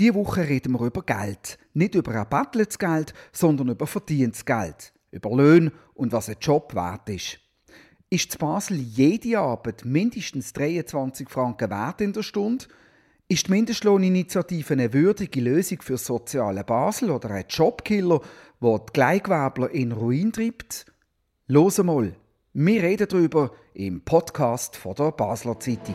Diese Woche reden wir über Geld. Nicht über erbatteltes Geld, sondern über verdientes Geld. Über Löhne und was ein Job wert ist. Ist zu Basel jede Arbeit mindestens 23 Franken wert in der Stunde? Ist die Mindestlohninitiative eine würdige Lösung für soziale Basel oder ein Jobkiller, der die Kleingewerbler in Ruin treibt? Los mal, wir reden darüber im Podcast von der Basler Zeitung.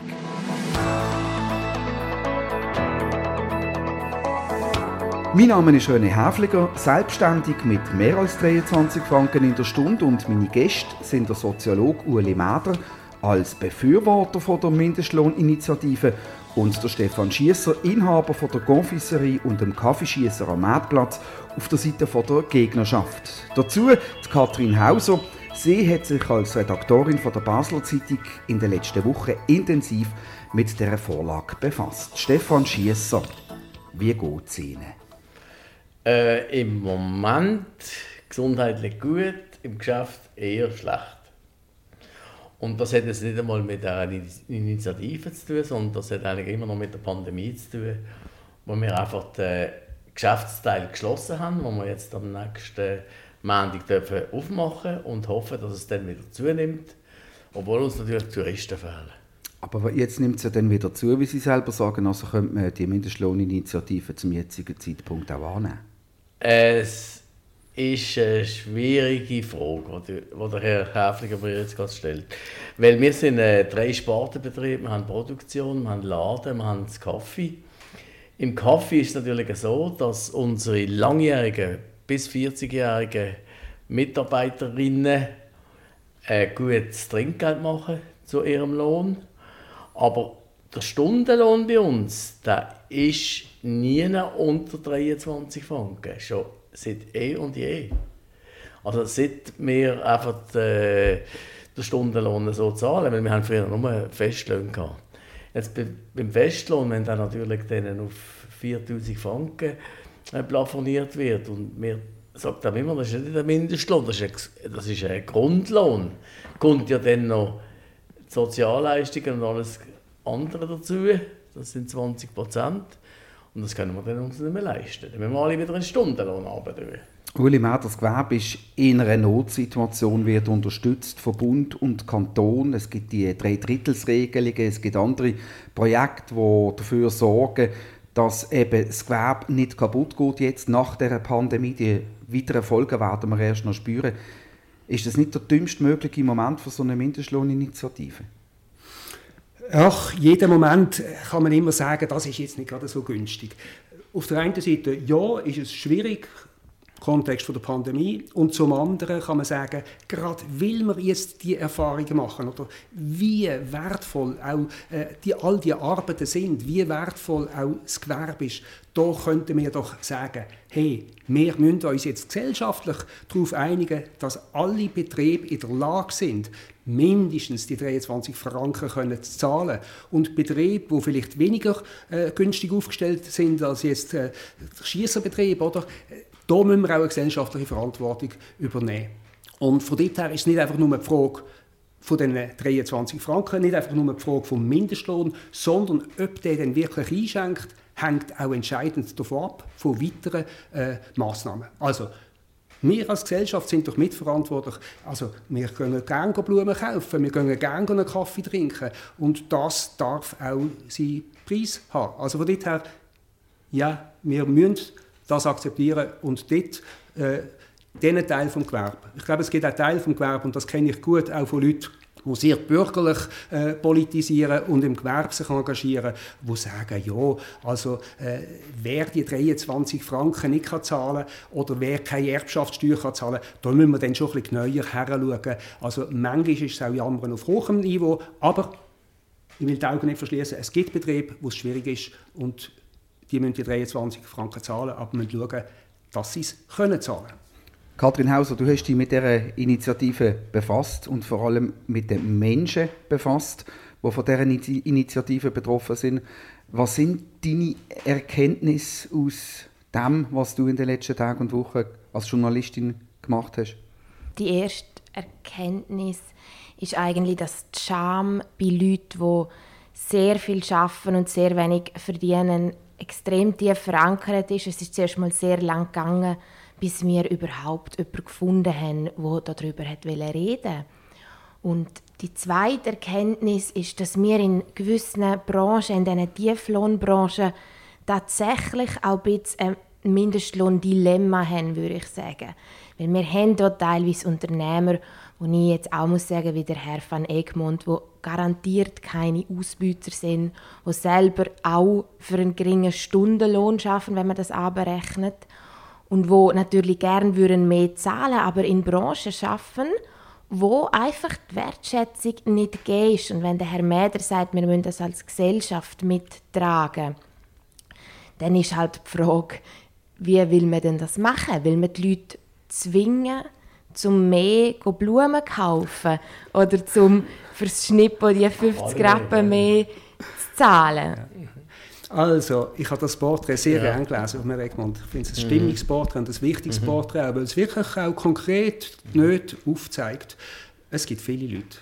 Mein Name ist René Häfliger, selbstständig mit mehr als 23 Franken in der Stunde und meine Gäste sind der Soziologe Ueli Mäder als Befürworter von der Mindestlohninitiative und der Stefan Schiesser, Inhaber von der Confiserie und dem Kaffeeschiesser am Marktplatz auf der Seite von der Gegnerschaft. Dazu die Katrin Hauser. Sie hat sich als Redaktorin von der Basler Zeitung in den letzten Wochen intensiv mit der Vorlage befasst. Stefan Schiesser, wie geht es Ihnen? Äh, Im Moment gesundheitlich gut, im Geschäft eher schlecht. Und das hat jetzt nicht einmal mit der Initiative zu tun, sondern das hat eigentlich immer noch mit der Pandemie zu tun, wo wir einfach den Geschäftsteil geschlossen haben, wo wir jetzt am nächsten Montag dürfen aufmachen und hoffen, dass es dann wieder zunimmt, obwohl uns natürlich Touristen fehlen. Aber jetzt nimmt es ja dann wieder zu, wie Sie selber sagen, also könnte man die Mindestlohninitiative zum jetzigen Zeitpunkt auch annehmen. Es ist eine schwierige Frage, die der Herr Häfliger mir jetzt gerade stellt. Weil wir sind äh, drei Spartenbetriebe. Wir haben Produktion, wir haben Laden, wir haben das Kaffee. Im Kaffee ist es natürlich so, dass unsere langjährigen bis 40-jährigen Mitarbeiterinnen ein gutes Trinkgeld machen zu ihrem Lohn. Aber der Stundenlohn bei uns, der ist nie unter 23 Franken. Schon seit eh und je. Also seit wir einfach äh, den Stundenlohn so zahlen, weil wir haben früher nur Festlohn gehabt. Jetzt beim Festlohn, wenn der natürlich dann auf 4000 Franken äh, plafoniert wird und wir sagt auch immer, das ist nicht der Mindestlohn, das ist ein, das ist ein Grundlohn. Kommt ja dann noch Sozialleistungen und alles andere dazu, das sind 20 Prozent. Und das können wir dann uns nicht mehr leisten. Dann müssen wir alle wieder einen Stundenlohn arbeiten. Uli Mehr, das Gewerbe ist in einer Notsituation, wird unterstützt von Bund und Kanton. Es gibt die Dreidrittelsregelungen, es gibt andere Projekte, die dafür sorgen, dass eben das Gewerbe nicht kaputt geht jetzt nach der Pandemie. Die weiteren Folgen werden wir erst noch spüren. Ist das nicht der dümmste mögliche Moment für so eine Mindestlohninitiative? Ach, jeden Moment kann man immer sagen, das ist jetzt nicht gerade so günstig. Auf der einen Seite, ja, ist es schwierig, Kontext der Pandemie. Und zum anderen kann man sagen, gerade will man jetzt die Erfahrungen machen oder wie wertvoll auch äh, die, all die Arbeiten sind, wie wertvoll auch das Gewerbe ist, da könnten wir doch sagen, hey, wir müssen uns jetzt gesellschaftlich darauf einigen, dass alle Betriebe in der Lage sind, mindestens die 23 Franken können zahlen. Und Betriebe, die vielleicht weniger äh, günstig aufgestellt sind als jetzt äh, der Schießerbetrieb, oder, da müssen wir auch eine gesellschaftliche Verantwortung übernehmen. Und von dort her ist es nicht einfach nur eine Frage von den 23 Franken, nicht einfach nur eine Frage vom Mindestlohn, sondern ob der dann wirklich einschenkt, hängt auch entscheidend davon ab, von weiteren äh, Massnahmen. Also, wir als Gesellschaft sind doch mitverantwortlich. Also, wir können gerne Blumen kaufen, wir können gerne einen Kaffee trinken und das darf auch seinen Preis haben. Also von dort her, ja, wir müssen das akzeptieren und dort äh, diesen Teil des Gewerbe. Ich glaube, es gibt einen Teil des Gewerbe, und das kenne ich gut, auch von Leuten, die sehr bürgerlich äh, politisieren und im Gewerbe sich engagieren, die sagen, ja, also äh, wer die 23 Franken nicht kann zahlen oder wer keine Erbschaftssteuer kann da müssen wir dann schon ein bisschen neuer heranschauen. Also manchmal ist es auch Jammern auf hohem Niveau, aber ich will die Augen nicht verschließen, es gibt Betriebe, wo es schwierig ist und die müssen die 23 Franken zahlen, aber müssen schauen, dass sie es können zahlen Kathrin Hauser, du hast dich mit dieser Initiative befasst und vor allem mit den Menschen befasst, die von dieser Initiative betroffen sind. Was sind deine Erkenntnisse aus dem, was du in den letzten Tagen und Wochen als Journalistin gemacht hast? Die erste Erkenntnis ist eigentlich, dass die Scham bei Leuten, die sehr viel arbeiten und sehr wenig verdienen, extrem tief verankert ist. Es ist zuerst mal sehr lang gegangen, bis wir überhaupt jemanden gefunden haben, der darüber reden wollte. Und die zweite Erkenntnis ist, dass wir in gewissen Branchen, in diesen Tieflohnbranchen, tatsächlich auch ein bisschen ein Mindestlohn-Dilemma haben, würde ich sagen. Weil wir haben dort teilweise Unternehmer, wo ich jetzt auch muss sagen, wie der Herr van Egmond, wo garantiert keine Ausbüter sind, wo selber auch für einen geringen Stundenlohn schaffen, wenn man das abrechnet und wo natürlich gern würden mehr zahlen, aber in Branchen schaffen, wo einfach die Wertschätzung nicht ist. Und wenn der Herr Mäder sagt, wir müssen das als Gesellschaft mittragen, dann ist halt die Frage, wie will man denn das machen? Will man die Leute zwingen, zum mehr Blumen kaufen oder zum fürs Schnippen die 50 Rappen mehr zu zahlen? Also, ich habe das Porträt sehr ja. gern gelesen auf Egmont. Ich finde es ein mhm. Stimmungsporträt und ein wichtiges mhm. Porträt, weil es wirklich auch konkret nicht aufzeigt. Es gibt viele Leute,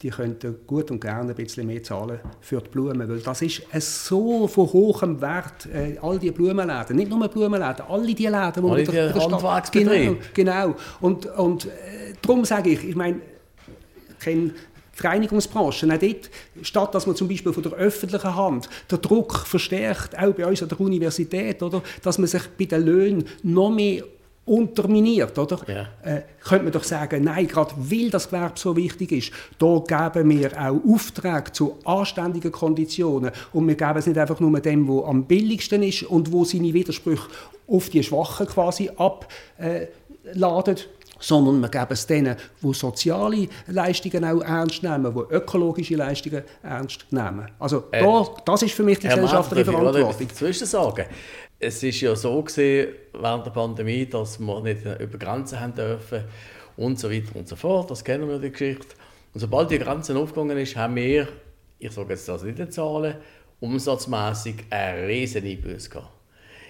die könnten gut und gerne ein bisschen mehr zahlen für die Blumen, weil das ist so von hohem Wert, äh, all die Blumenläden, nicht nur Blumenläden, alle die Läden, wo alle man die Handwerksbetriebe. Genau, genau. Und, und äh, darum sage ich, ich meine, ich kenne die Reinigungsbranche, auch dort, statt dass man zum Beispiel von der öffentlichen Hand den Druck verstärkt, auch bei uns an der Universität, oder, dass man sich bei den Löhnen noch mehr unterminiert, oder? Ja. Äh, könnte man doch sagen, nein, gerade weil das Gewerbe so wichtig ist, da geben wir auch Aufträge zu anständigen Konditionen und wir geben es nicht einfach nur dem, wo am billigsten ist und wo seine Widersprüche auf die Schwachen quasi abladen, sondern wir geben es denen, die soziale Leistungen auch ernst nehmen, die ökologische Leistungen ernst nehmen. Also äh, da, das ist für mich die gesellschaftliche Verantwortung. Zwischen sagen. Es ist ja so gewesen, während der Pandemie, dass wir nicht über Grenzen haben dürfen und so weiter und so fort. Das kennen wir die Geschichte. Und sobald die Grenzen aufgegangen ist, haben wir, ich sage jetzt das nicht in Zahlen, umsatzmäßig eine riesige Einbuße gehabt.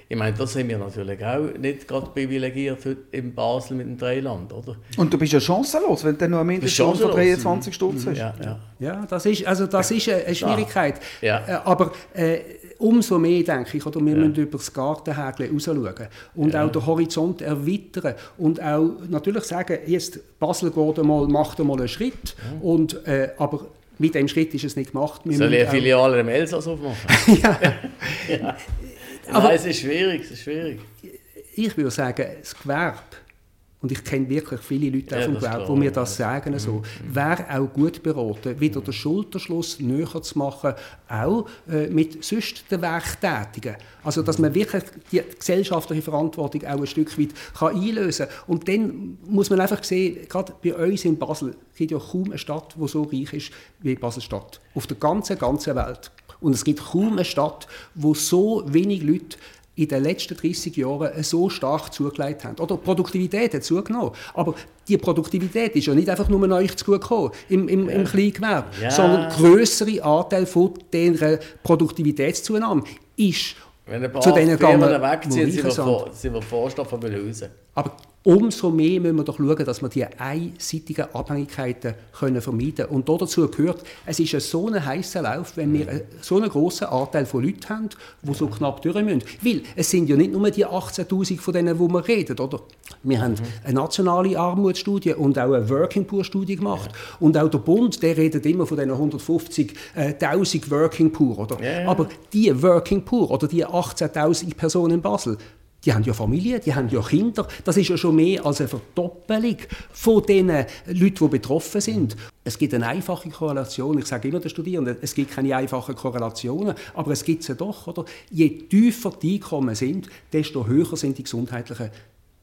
Ich meine, das sind wir natürlich auch nicht gerade privilegiert in Basel mit dem Dreiland, oder? Und du bist ja chancenlos, wenn du nur ein Mindestlohn von 23 Stutz hast. Ja, ja. ja, das ist, also das ist eine Schwierigkeit. Ja. Äh, aber äh, umso mehr, denke ich, oder wir ja. müssen über das Gartenhägle rausschauen und ja. auch den Horizont erweitern und auch natürlich sagen, jetzt Basel geht einmal, macht einmal einen Schritt, ja. und, äh, aber mit dem Schritt ist es nicht gemacht. Wir Soll ich eine Filiale im Elsass aufmachen? ja. Aber Nein, es ist schwierig, es ist schwierig. Ich würde sagen, das Gewerbe, und ich kenne wirklich viele Leute ja, vom Gewerbe, die mir das sagen, so, mhm. wäre auch gut beraten, wieder den Schulterschluss näher zu machen, auch äh, mit sonst den Werktätigen. Also, dass man wirklich die gesellschaftliche Verantwortung auch ein Stück weit kann einlösen kann. Und dann muss man einfach sehen, gerade bei uns in Basel gibt ja kaum eine Stadt, die so reich ist wie Basel-Stadt. Auf der ganzen, ganzen Welt. Und es gibt kaum eine Stadt, wo so wenig Leute in den letzten 30 Jahren so stark zugelegt haben. Oder die Produktivität hat zugenommen. Aber die Produktivität ist ja nicht einfach nur euch zu gekommen im, im, im Kleingewerbe, ja. sondern größere Anteil von dieser Produktivitätszunahme ist Wenn ein paar zu denen Firmen wegziehen, sind wir, vor, sind wir Vorstand von Mühlhausen. Aber Umso mehr müssen wir doch schauen, dass wir die einseitigen Abhängigkeiten können vermeiden können. Und dazu gehört, es ist ein so ein heißer Lauf, wenn wir so einen grossen Anteil von Leuten haben, die so knapp durch müssen. Weil es sind ja nicht nur die 18'000 von denen, wo wir reden, oder? Wir haben eine nationale Armutsstudie und auch eine Working Poor Studie gemacht. Und auch der Bund, der redet immer von diesen 150.000 Working Poor, oder? Aber die Working Poor oder die 18'000 Personen in Basel, die haben ja Familie, die haben ja Kinder. Das ist ja schon mehr als eine Verdoppelung von den Leuten, die betroffen sind. Es gibt eine einfache Korrelation. Ich sage immer den Studierenden, es gibt keine einfachen Korrelationen, aber es gibt sie doch. Oder? Je tiefer die Einkommen sind, desto höher sind die gesundheitlichen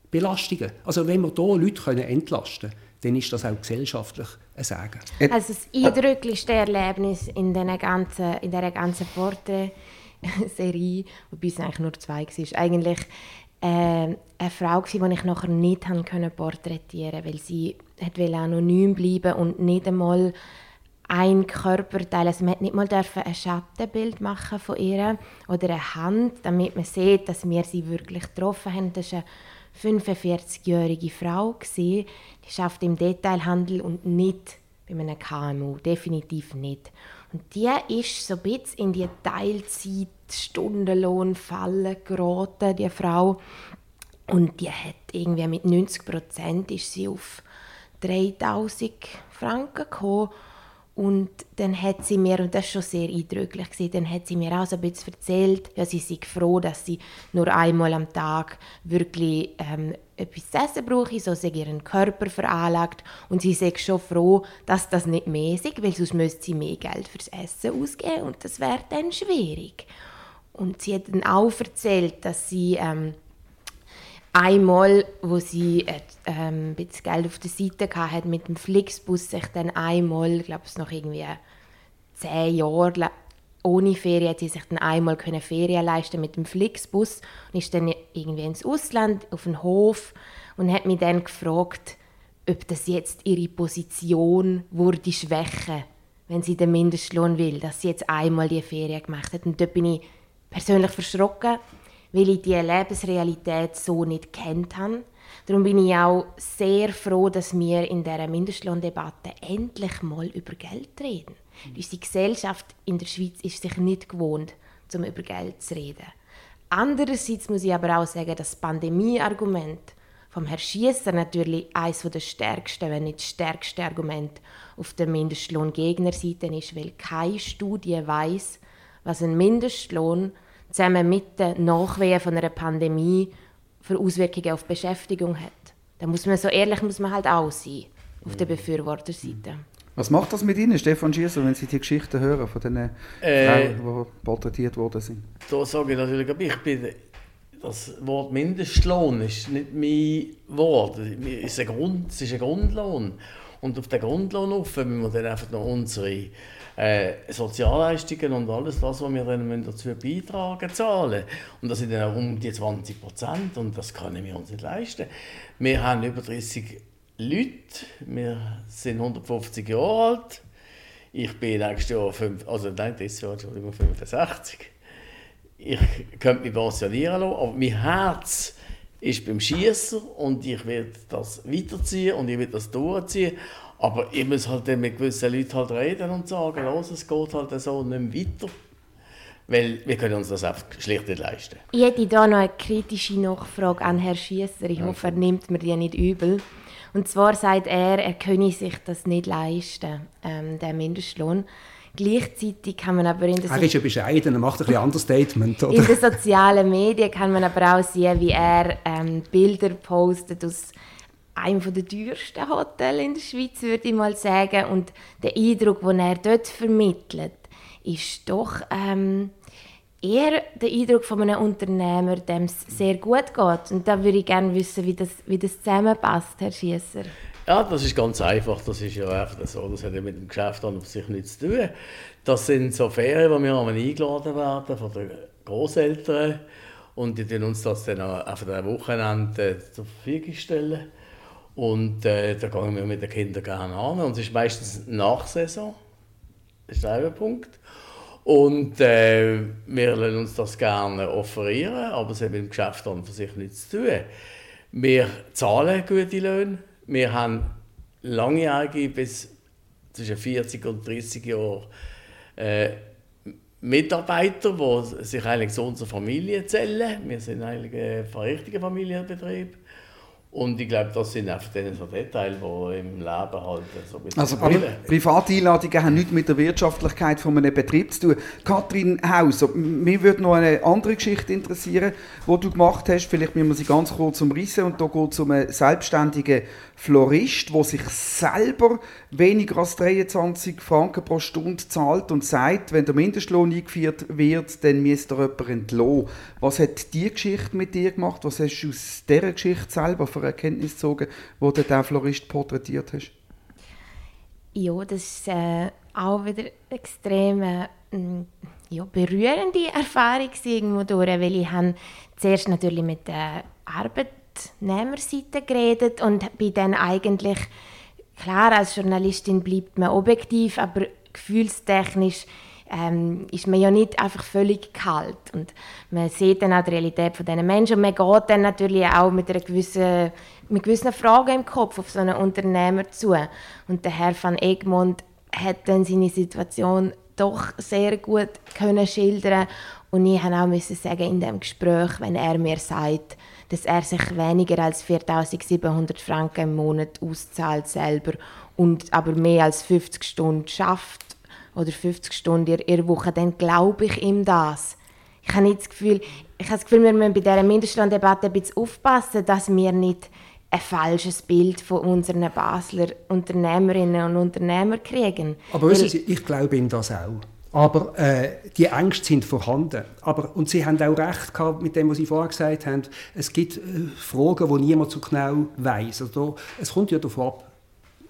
Belastungen. Also wenn wir hier Leute können entlasten können, dann ist das auch gesellschaftlich ein Sagen. Also das eindrücklichste Erlebnis in, dieser ganzen Porte Serie, wobei es eigentlich nur zwei war, eigentlich äh, eine Frau die ich nachher nicht können porträtieren weil sie hat anonym bleiben und nicht einmal ein Körperteil, also man nicht mal ein Schattenbild machen von ihr oder eine Hand, damit man sieht, dass wir sie wirklich getroffen haben. Das war eine 45-jährige Frau, die schafft im Detailhandel und nicht bei einem KMU, definitiv nicht. Und die ist so ein bisschen in die Teilzeit Stundenlohn fallen geraten, die Frau. Und die hat irgendwie mit 90 Prozent auf 3000 Franken gekommen. Und dann hat sie mir, und das war schon sehr eindrücklich, dann hat sie mir auch so ein bisschen erzählt, ja, sie sei froh, dass sie nur einmal am Tag wirklich ähm, etwas zu essen brauche, so sei ihren Körper veranlagt. Und sie sei schon froh, dass das nicht mehr ist, weil sonst müsste sie mehr Geld fürs Essen ausgeben und das wäre dann schwierig. Und sie hat dann auch erzählt, dass sie ähm, einmal, wo sie äh, ähm, ein bisschen Geld auf der Seite hatte, mit dem Flixbus sich dann einmal, ich glaube es noch irgendwie zehn Jahre ohne Ferien, hat sie sich dann einmal können Ferien leisten mit dem Flixbus und ist dann irgendwie ins Ausland auf den Hof und hat mich dann gefragt, ob das jetzt ihre Position würde schwächen, wenn sie den Mindestlohn will, dass sie jetzt einmal die Ferien gemacht hat. Und dort bin ich persönlich verschrocken, weil ich diese Lebensrealität so nicht kennt habe. Darum bin ich auch sehr froh, dass wir in dieser Mindestlohndebatte endlich mal über Geld reden. Mhm. Unsere Gesellschaft in der Schweiz ist sich nicht gewohnt, um über Geld zu reden. Andererseits muss ich aber auch sagen, dass das Pandemie-Argument vom Herrn Schiesser natürlich eines der stärksten, wenn nicht das stärkste Argument auf der Mindestlohngegnerseite ist, weil keine Studie weiß, was ein Mindestlohn zusammen mit den Nachwehen von einer Pandemie für Auswirkungen auf Beschäftigung hat. Da muss man so ehrlich muss man halt auch sein auf der Befürworterseite. Was macht das mit Ihnen, Stefan Schieser, wenn Sie die Geschichten hören von den äh, Frauen, die porträtiert worden sind? Da sage ich natürlich, ich bin, das Wort Mindestlohn ist nicht mein Wort, es ist ein, Grund, es ist ein Grundlohn. Und auf den Grundlohn auf müssen wir dann einfach noch unsere äh, Sozialleistungen und alles das, was wir dann dazu beitragen zahlen. Und das sind dann um die 20 Prozent und das können wir uns nicht leisten. Wir haben über 30 Leute, wir sind 150 Jahre alt. Ich bin nächstes Jahr, fünf, also nein, dieses Jahr, Entschuldigung, 65. Ich könnte mich pensionieren lassen, aber mein Herz ist beim Schießen und ich werde das weiterziehen und ich werde das durchziehen. Aber ich muss halt mit gewissen Leuten halt reden und sagen, los, es geht halt so nicht mehr weiter. Weil wir können uns das einfach schlicht nicht leisten. Ich hätte hier noch eine kritische Nachfrage an Herrn Schiesser. Ich hoffe, er nimmt mir die nicht übel. Und zwar sagt er, er könne sich das nicht leisten, ähm, der Mindestlohn. Gleichzeitig kann man aber in den Er ist ja bescheiden, er macht ein bisschen Understatement. Oder? In den sozialen Medien kann man aber auch sehen, wie er ähm, Bilder postet aus einem der teuersten Hotels in der Schweiz, würde ich mal sagen. Und der Eindruck, den er dort vermittelt, ist doch ähm, eher der Eindruck von einem Unternehmer, dem es sehr gut geht. Und da würde ich gerne wissen, wie das, wie das zusammenpasst, Herr Schiesser. Ja, das ist ganz einfach. Das ist ja einfach so. Das hat ja mit dem Geschäft an sich nichts zu tun. Das sind so Ferien, wo wir eingeladen werden von den Großeltern und die stellen uns das dann auf ein Wochenende zur Verfügung stellen. Und äh, da gehen wir mit den Kindern gerne an. Und es ist meistens nach Saison. Das ist der Punkt. Und äh, wir lassen uns das gerne offerieren, aber es hat mit dem Geschäft an für sich nichts zu tun. Wir zahlen gute Löhne. Wir haben langjährige bis zwischen 40 und 30 Jahre äh, Mitarbeiter, die sich eigentlich zu unserer Familie zählen. Wir sind eigentlich ein verrichtiger Familienbetrieb. Und ich glaube, das sind einfach so Details, die im Leben halt so ein bisschen Also private Einladungen haben nichts mit der Wirtschaftlichkeit von einem Betrieb zu tun. Kathrin Hauser, mich würde noch eine andere Geschichte interessieren, die du gemacht hast. Vielleicht müssen wir sie ganz kurz umrissen. Und da geht es um einen selbstständigen Florist, der sich selber weniger als 23 Franken pro Stunde zahlt und sagt, wenn der Mindestlohn eingeführt wird, dann müsste er jemanden entlassen. Was hat die Geschichte mit dir gemacht? Was hast du aus dieser Geschichte selber für Erkenntnis gezogen, wo du den Florist porträtiert hast? Ja, das war äh, auch wieder extrem äh, ja, berührende Erfahrung irgendwo durch, weil ich zuerst natürlich mit der Arbeit Arbeitnehmerseite geredet und bin dann eigentlich, klar, als Journalistin bleibt man objektiv, aber gefühlstechnisch ähm, ist man ja nicht einfach völlig kalt. Und man sieht dann auch die Realität von diesen Menschen und man geht dann natürlich auch mit einer gewissen, mit gewissen Fragen im Kopf auf so einen Unternehmer zu. Und der Herr van Egmond hat dann seine Situation doch sehr gut können schildern Und ich musste auch müssen sagen, in dem Gespräch, wenn er mir sagt, dass er sich weniger als 4.700 Franken im Monat auszahlt selber und aber mehr als 50 Stunden schafft oder 50 Stunden in der Woche, dann glaube ich ihm das. Ich habe nicht das Gefühl, ich habe das Gefühl, wir müssen bei dieser Mindestlohndebatte ein bisschen aufpassen, dass wir nicht ein falsches Bild von unseren Basler Unternehmerinnen und Unternehmern kriegen. Aber wissen Sie, ich glaube Ihnen das auch. Aber äh, die Ängste sind vorhanden. Aber, und Sie haben auch recht gehabt mit dem, was Sie vorher gesagt haben. Es gibt äh, Fragen, die niemand so genau weiß. Also, es kommt ja darauf ab,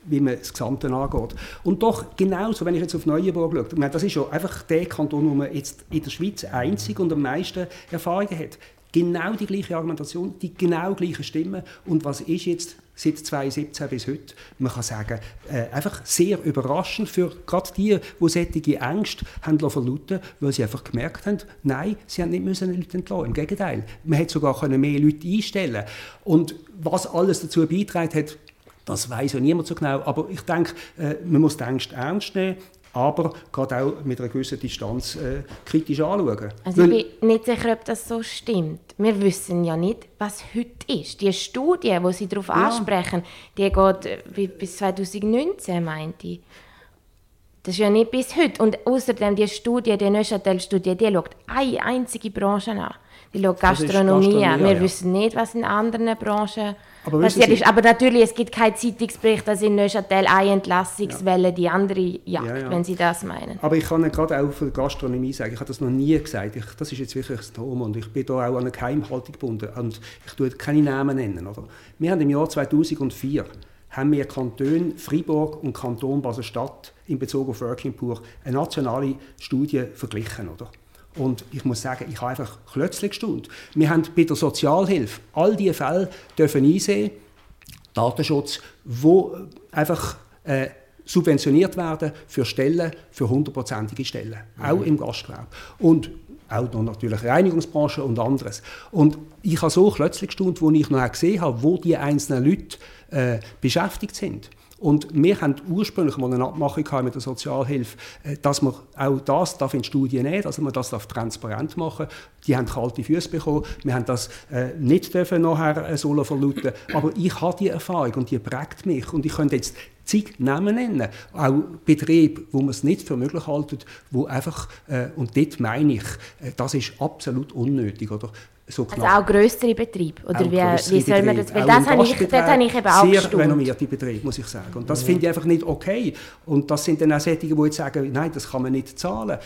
wie man das Gesamte angeht. Und doch genauso, wenn ich jetzt auf Neuenburg schaue, meine, das ist ja einfach der Kanton, wo man jetzt in der Schweiz einzig und am meisten Erfahrungen hat. Genau die gleiche Argumentation, die genau gleichen Stimmen. Und was ist jetzt seit 2017 bis heute? Man kann sagen, äh, einfach sehr überraschend für gerade die, die solche Ängste haben verlauten weil sie einfach gemerkt haben, nein, sie haben nicht müssen Leute entlassen. Im Gegenteil, man hätte sogar mehr Leute einstellen Und was alles dazu beitragen hat, das weiß ja niemand so genau. Aber ich denke, äh, man muss die Ängste ernst nehmen aber gerade auch mit einer gewissen Distanz äh, kritisch anschauen. Also ich bin nicht sicher, ob das so stimmt. Wir wissen ja nicht, was heute ist. Die Studie, die Sie darauf ja. ansprechen, die geht äh, bis 2019, meinte ich. Das ist ja nicht bis heute. Und außerdem die Studie, die Neuchâtel-Studie, die schaut eine einzige Branche an. Die schaut Gastronomie, Gastronomie an. Wir ja. wissen nicht, was in anderen Branchen aber passiert ist. Aber natürlich, es gibt keinen Zeitungsbericht, dass in Neuchâtel eine Entlassungswelle ja. die andere jagt, ja, ja. wenn Sie das meinen. Aber ich kann gerade auch für Gastronomie sagen, ich habe das noch nie gesagt. Ich, das ist jetzt wirklich ein Thema und ich bin da auch an eine Geheimhaltung gebunden. Und ich tue keine Namen nennen. Oder? Wir haben im Jahr 2004 haben wir Kanton Freiburg und Kanton Basel-Stadt in Bezug auf Working Poor eine nationale Studie verglichen. Oder? Und ich muss sagen, ich habe einfach plötzlich gestaunt. Wir haben bei der Sozialhilfe all diese Fälle dürfen einsehen, Datenschutz, wo einfach äh, subventioniert werden für Stellen, für hundertprozentige Stellen, mhm. auch im Gastgewerbe. Und auch noch natürlich Reinigungsbranche und anderes. Und ich habe so plötzlich gestaunt, wo ich noch gesehen habe, wo die einzelnen Leute äh, beschäftigt sind. Und wir haben ursprünglich mal eine Abmachung mit der Sozialhilfe, äh, dass man auch das darf in Studien nehmen, dass man das darf transparent machen Die haben kalte Füße bekommen. Wir haben das äh, nicht dürfen nachher äh, sollen verlauten. Aber ich habe die Erfahrung und die prägt mich. Und ich könnte jetzt zig Namen nennen. Auch Betriebe, wo man es nicht für möglich halten, wo einfach, äh, und dort meine ich, äh, das ist absolut unnötig. Oder? so Also auch größere Betriebe? Oder wie, wie soll man das? Weil das habe ich, das habe ich eben auch Sehr gestaunt. renommierte Betriebe, muss ich sagen. Und das ja. finde ich einfach nicht okay. Und das sind dann auch solche, die jetzt sagen, nein, das kann man nicht zahlen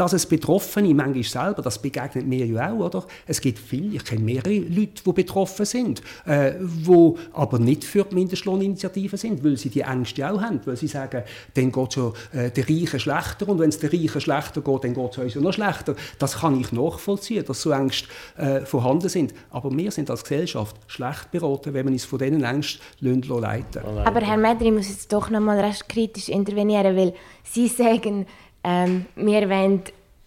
dass es Betroffene manchmal selber, das begegnet mir ja auch, oder? Es gibt viele, ich kenne mehrere Leute, die betroffen sind, äh, wo aber nicht für die Mindestlohninitiative sind, weil sie die Ängste auch haben, weil sie sagen, dann geht ja äh, der Reichen schlechter und wenn es der Reichen schlechter geht, dann geht es uns ja noch schlechter. Das kann ich nachvollziehen, dass so Ängste äh, vorhanden sind. Aber wir sind als Gesellschaft schlecht beraten, wenn wir uns von diesen Ängsten leiten Aber Herr Medri, muss jetzt doch noch mal recht kritisch intervenieren, weil Sie sagen, ähm, wir wollen,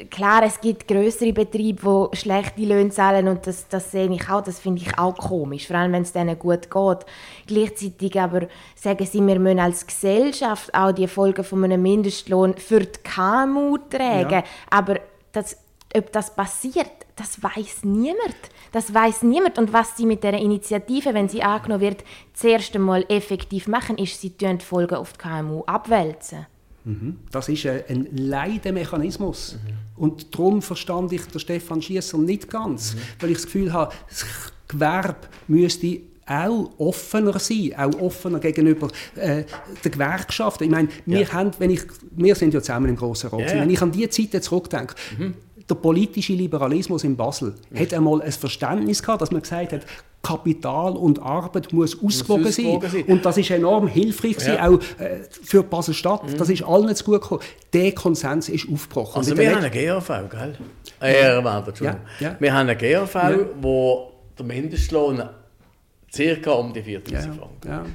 klar, es gibt größere Betriebe, die schlechte Löhne zahlen und das, das sehe ich auch, das finde ich auch komisch, vor allem wenn es denen gut geht. Gleichzeitig aber sagen sie, wir müssen als Gesellschaft auch die Folgen von einem Mindestlohn für die KMU tragen, ja. aber das, ob das passiert, das weiß niemand. Das weiß niemand. Und was sie mit der Initiative, wenn sie angenommen wird, zuerst einmal effektiv machen, ist, sie die Folgen auf die KMU abwälzen. Mhm. Das ist ein Leidemechanismus. Mhm. Und darum verstand ich den Stefan Schiesser nicht ganz, mhm. weil ich das Gefühl habe, das Gewerbe müsste auch offener sein, auch offener gegenüber äh, den Gewerkschaften. Ich meine, wir, ja. haben, wenn ich, wir sind ja zusammen im Grossen Rat. Ja. Wenn ich an die Zeit zurückdenke, mhm. der politische Liberalismus in Basel mhm. hat einmal ein Verständnis gehabt, dass man gesagt hat, Kapital und Arbeit muss ausgewogen sein. sein. Und das ist enorm hilfreich ja. auch äh, für Basel-Stadt. Mhm. Das ist allen zu gut gekommen. Der Konsens ist aufgebrochen. Also wir haben eine GAV, gell? Äh, ja. ja. Wir haben eine GAV, ja. wo der Mindestlohn ca. um die 4000 ja. Franken. Ja.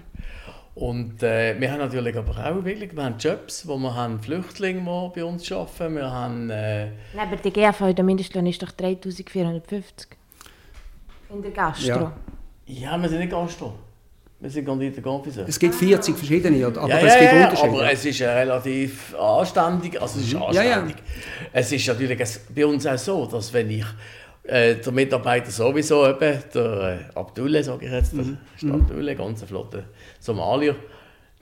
Und äh, wir haben natürlich aber auch wirklich, wir haben Jobs, wo wir haben Flüchtlinge, die bei uns arbeiten. Wir haben... Äh, aber die GAV, der Mindestlohn ist doch 3450. In der Gastro? Ja, ja wir sind nicht Gastro. Wir sind Kandidate Confiseur. Es gibt 40 verschiedene, aber ja, es ja, gibt ja, Unterschiede. aber es ist relativ anständig. Also es ist Ja, ja. anständig. Es ist natürlich bei uns auch so, dass wenn ich äh, der Mitarbeiter sowieso eben, der äh, Abdullah, sage ich jetzt, der Mhm. der Abdullah, ganz ein flotter Somalier,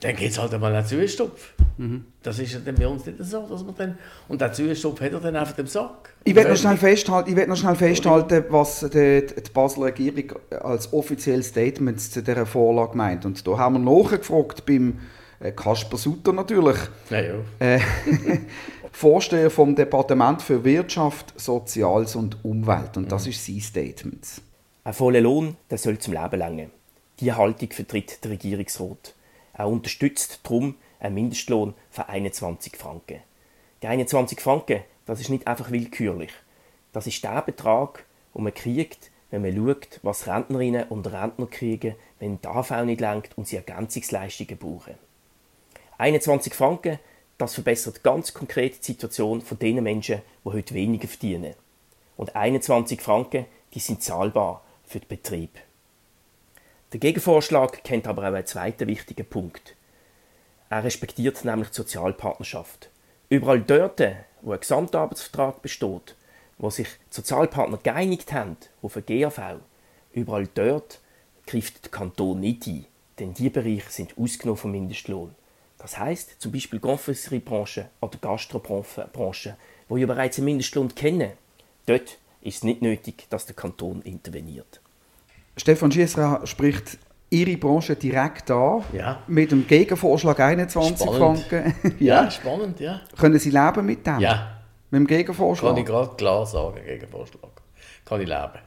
dann gibt es halt einmal einen Zustopf. Mhm. Das ist ja dann bei uns nicht so, dass man dann... Und den Zustopf hat er dann einfach im Sack. Ich werde noch schnell festhalten, ich will noch schnell festhalten was die, die Basler Regierung als offizielles Statement zu dieser Vorlage meint. Und da haben wir nachgefragt beim äh, Kasper Sutter natürlich, Ja, ja. äh, Vorsteher vom Departement für Wirtschaft, Soziales und Umwelt. Und das ist sein Statement. Ein voller Lohn, der soll zum Leben langen. Diese Haltung vertritt der Regierungsrat. Er unterstützt darum einen Mindestlohn von 21 Franken. Die 21 Franken, das ist nicht einfach willkürlich. Das ist der Betrag, den man kriegt, wenn man schaut, was Rentnerinnen und Rentner kriegen, wenn die AV nicht langt und sie Ergänzungsleistungen brauchen. 21 Franken, das verbessert ganz konkret die Situation von den Menschen, die heute weniger verdienen. Und 21 Franken, die sind zahlbar für den Betrieb. Der Gegenvorschlag kennt aber auch einen zweiten wichtigen Punkt. Er respektiert nämlich die Sozialpartnerschaft. Überall dort, wo ein Gesamtarbeitsvertrag besteht, wo sich die Sozialpartner geeinigt haben auf eine GAV, überall dort greift der Kanton nicht ein, denn die Bereiche sind ausgenommen vom Mindestlohn. Das heißt zum Beispiel Confiseriebranche oder Gastrobranche, wo ja bereits einen Mindestlohn kennen. Dort ist es nicht nötig, dass der Kanton interveniert. Stefan Schiessra spricht Ihre Branche direkt an, Ja. mit dem Gegenvorschlag 21 Spannend. Franken. Ja, spannend, ja. Können Sie leben mit dem? Ja, Mit dem kann Gegenvorschlag? ich gerade klar sagen, gegen Vorschlag. Kann ich leben.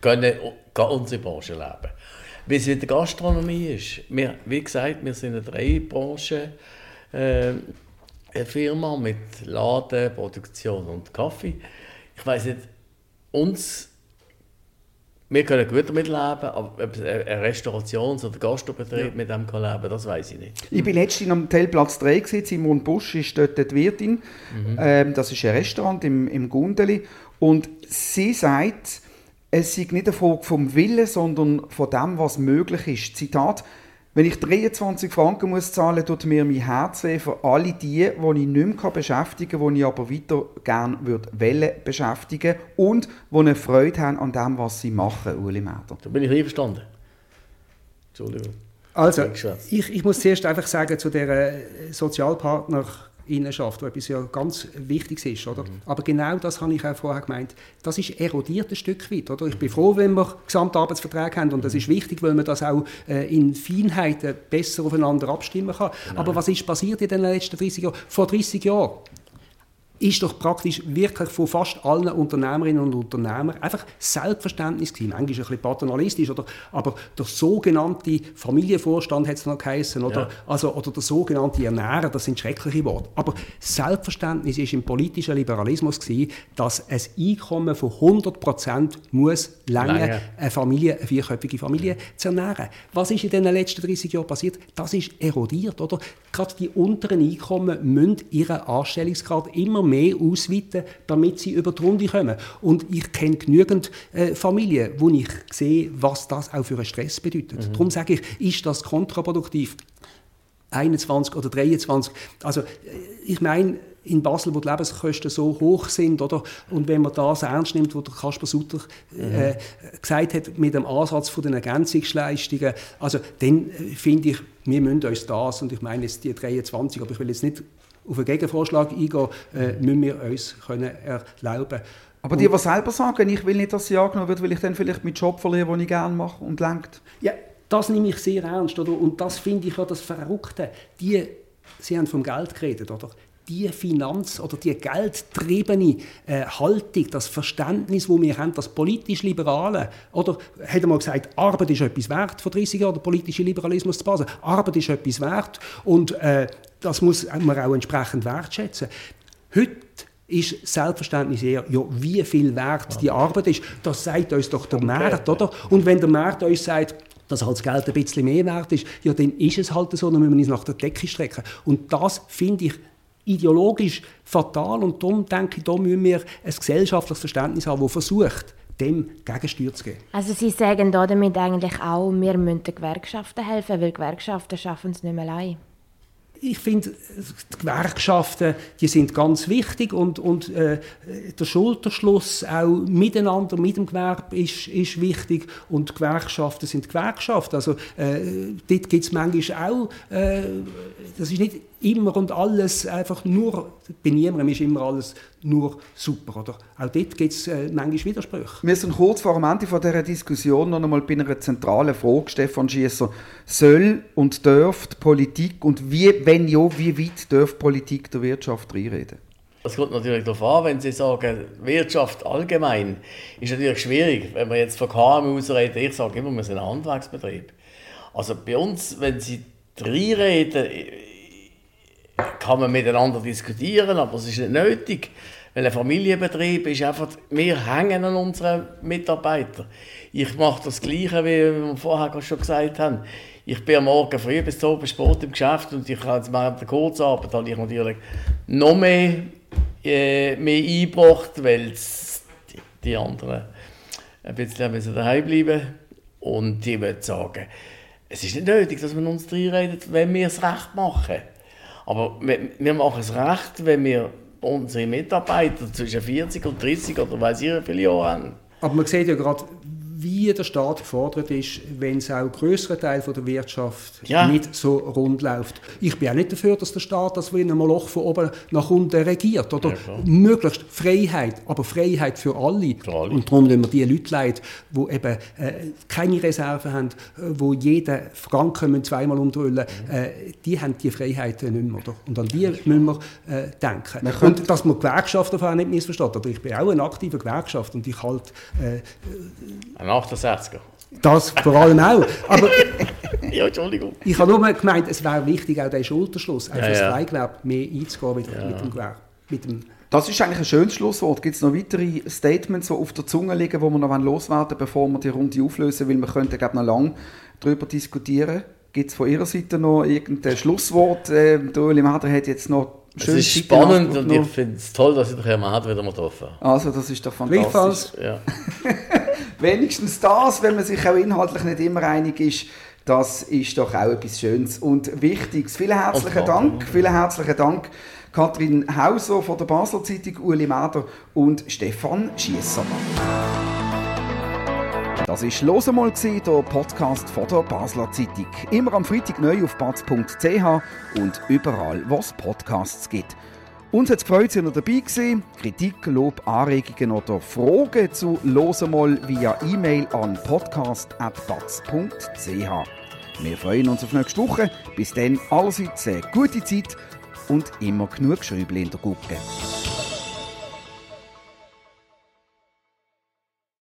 Können kann unsere Branche leben. Wie es mit der Gastronomie ist. Wir, wie gesagt, wir sind eine Drei-Branchen- äh, eine Firma mit Laden, Produktion und Kaffee. Ich weiß nicht, uns, wir können gut damit leben, aber ob ein Restaurations- oder Gastrobetrieb mit dem kann leben, das weiß ich nicht. Ich war letztens am Hotelplatz 3, gewesen. Simon Busch ist dort die Wirtin. Ähm, das ist ein Restaurant im, im Gundeli. Und sie sagt, es sei nicht eine Frage vom Willen, sondern von dem, was möglich ist. Zitat, wenn ich 23 Franken muss zahlen tut mir mein Herz weh für alle die, die ich nicht mehr beschäftigen kann, die ich aber weiter gerne würde beschäftigen und die eine Freude haben an dem, was sie machen, Uli Mäder. Da bin ich einverstanden. Entschuldigung. Also, ich, ich muss zuerst einfach sagen zu dieser Sozialpartnerinnenschaft, wo etwas ja ganz Wichtiges ist, oder? Aber genau das habe ich auch vorher gemeint. Das ist erodiert ein Stück weit, oder? Ich bin froh, wenn wir Gesamtarbeitsverträge haben und das ist wichtig, weil man das auch äh, in Feinheiten besser aufeinander abstimmen kann. Aber was ist passiert in den letzten 30 Jahren? Vor 30 Jahren ist doch praktisch wirklich von fast allen Unternehmerinnen und Unternehmern einfach Selbstverständnis gewesen. Manchmal ein bisschen paternalistisch, oder? aber der sogenannte Familienvorstand hat es noch geheißen, oder? Ja. Also, oder der sogenannte Ernährer, das sind schreckliche Worte. Aber Selbstverständnis ist im politischen Liberalismus gewesen, dass ein Einkommen von 100% muss lange eine Familie, eine vierköpfige Familie zu ernähren. Was ist in den letzten 30 Jahren passiert? Das ist erodiert, oder? Gerade die unteren Einkommen müssen ihren Anstellungsgrad immer mehr ausweiten, damit sie über die Runde kommen. Und ich kenne genügend äh, Familien, wo ich sehe, was das auch für einen Stress bedeutet. Darum sage ich, ist das kontraproduktiv? 21 oder 23. Also äh, ich meine, in Basel, wo die Lebenskosten so hoch sind, oder? und wenn man das ernst nimmt, was der Kasper Sutter äh, gesagt hat, mit dem Ansatz von den Ergänzungsleistungen, also dann äh, finde ich, wir müssen uns das, und ich meine jetzt die 23, aber ich will jetzt nicht auf einen Gegenvorschlag eingehen, äh, müssen wir uns können erlauben. Aber die, die selber sagen, ich will nicht, dass sie angenommen wird, weil ich dann vielleicht meinen Job verliere, den ich gerne mache und lenkt. Ja, das nehme ich sehr ernst, oder? Und das finde ich ja das Verrückte. Die, Sie haben vom Geld geredet, oder? Die Finanz- oder die geldtriebene äh, Haltung, das Verständnis, wo wir haben, das politisch-liberale, oder? Hat er mal gesagt, Arbeit ist etwas wert, vor 30 Jahren der politische Liberalismus zu Basel. Arbeit ist etwas wert und äh, das muss man auch entsprechend wertschätzen. Heute ist Selbstverständnis eher, ja, wie viel wert die Arbeit ist. Das sagt uns doch der Markt, oder? Und wenn der Markt uns sagt, dass halt das Geld ein bisschen mehr wert ist, ja, dann ist es halt so, dann müssen wir uns nach der Decke strecken. Und das finde ich ideologisch fatal und darum denke ich, da müssen wir ein gesellschaftliches Verständnis haben, das versucht, dem Gegensteuer zu geben. Also Sie sagen damit eigentlich auch, wir müssen den Gewerkschaften helfen, weil Gewerkschaften schaffen es nicht mehr allein ich finde, die Gewerkschaften die sind ganz wichtig und, und äh, der Schulterschluss auch miteinander, mit dem Gewerbe ist, ist wichtig und Gewerkschaften sind Gewerkschaften. Also äh, dort gibt es manchmal auch, äh, das ist nicht immer und alles einfach nur, bei niemandem ist immer alles nur super. Oder? Auch dort gibt es äh, manchmal Widersprüche. Wir sind kurz vor dem Ende von dieser Diskussion noch einmal bei einer zentralen Frage, Stefan Schiesser. Soll und darf die Politik und wie, wenn ja, wie weit darf Politik der Wirtschaft reinreden? Es kommt natürlich darauf an, wenn Sie sagen, Wirtschaft allgemein, ist natürlich schwierig, wenn wir jetzt von KMUs reden. Ich sage immer, wir sind ein Handwerksbetrieb. Also bei uns, wenn Sie reinreden, kann man miteinander diskutieren, aber es ist nicht nötig. Weil ein Familienbetrieb ist einfach, wir hängen an unseren Mitarbeitern. Ich mache das Gleiche, wie wir vorher schon gesagt haben. Ich bin am Morgen früh bis zum Sport im Geschäft und ich habe während der Kurzarbeit habe ich natürlich noch mehr, äh, mehr eingebracht, weil die, die anderen ein bisschen müssen daheim bleiben und die würden sagen, es ist nicht nötig, dass man uns reinredet, wenn wir es recht machen. Aber wir, machen es recht, wenn wir unsere Mitarbeiter zwischen 40 und 30 oder weiß ich wie viele Jahre haben. Aber man sieht ja gerade, wie der Staat gefordert ist, wenn es auch größere Teil der Wirtschaft ja. nicht so rund läuft. Ich bin auch nicht dafür, dass der Staat das wie in einem Loch von oben nach unten regiert. Oder ja, möglichst Freiheit, aber Freiheit für alle. für alle. Und darum müssen wir die Leute leiden, die eben äh, keine Reserven haben, äh, wo jeden Franken zweimal umdrüllen mhm. äh, die haben die Freiheiten nicht mehr. Oder? Und an die müssen wir äh, denken. Man und dass man Gewerkschaften auch nicht missversteht. Oder ich bin auch eine aktive Gewerkschaft und ich halte ein 68er. Das vor allem auch. Aber ja, Entschuldigung. Ich habe nur gemeint, es wäre wichtig, auch den Schulterschluss, auch ja, fürs ja. Kleingewerbe mehr einzugehen mit, ja. mit dem Gewerbe. Mit dem das ist eigentlich ein schönes Schlusswort. Gibt es noch weitere Statements, die auf der Zunge liegen, die wir noch loswerden wollen, bevor wir die Runde auflösen? Weil wir könnten, glaube noch lange darüber diskutieren. Gibt es von Ihrer Seite noch irgendein Schlusswort? Äh, Ueli Mader hat jetzt noch es ist spannend und ich finde es toll, dass ich den Herrn Mader wieder mal getroffen habe. Also, das ist doch fantastisch. Ja. wenigstens das, wenn man sich auch inhaltlich nicht immer einig ist, das ist doch auch etwas Schönes und Wichtiges. Vielen herzlichen Dank, vielen herzlichen Dank. Kathrin Hauser von der Basler Zeitung, Uli Mader und Stefan Schiesser. Das war «Los einmal», der Podcast von der Basler Zeitung. Immer am Freitag neu auf batz.ch und überall, wo es Podcasts gibt. Uns hat es gefreut, dass ihr dabei gewesen. Kritik, Lob, Anregungen oder Fragen zu «Hören mal» via E-Mail an podcast.batz.ch. Wir freuen uns auf nächste Woche. Bis dann allerseits eine gute Zeit und immer genug Schräubchen in der Gucke.